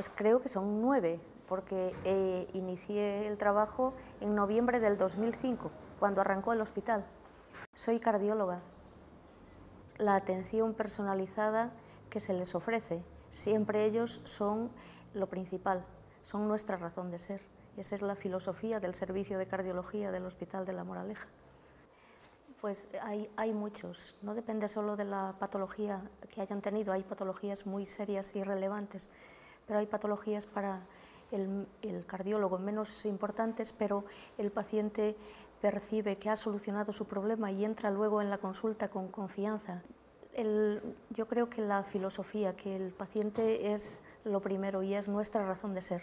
Pues creo que son nueve, porque eh, inicié el trabajo en noviembre del 2005, cuando arrancó el hospital. Soy cardióloga. La atención personalizada que se les ofrece, siempre ellos son lo principal, son nuestra razón de ser. Esa es la filosofía del servicio de cardiología del Hospital de la Moraleja. Pues hay, hay, muchos, no depende solo de la patología que hayan tenido, hay patologías muy serias y relevantes, pero hay patologías para el, cardiólogo menos importantes, pero el paciente percibe que ha solucionado su problema y entra luego en la consulta con confianza. Yo creo que la filosofía, que el paciente es lo primero y es nuestra razón de ser.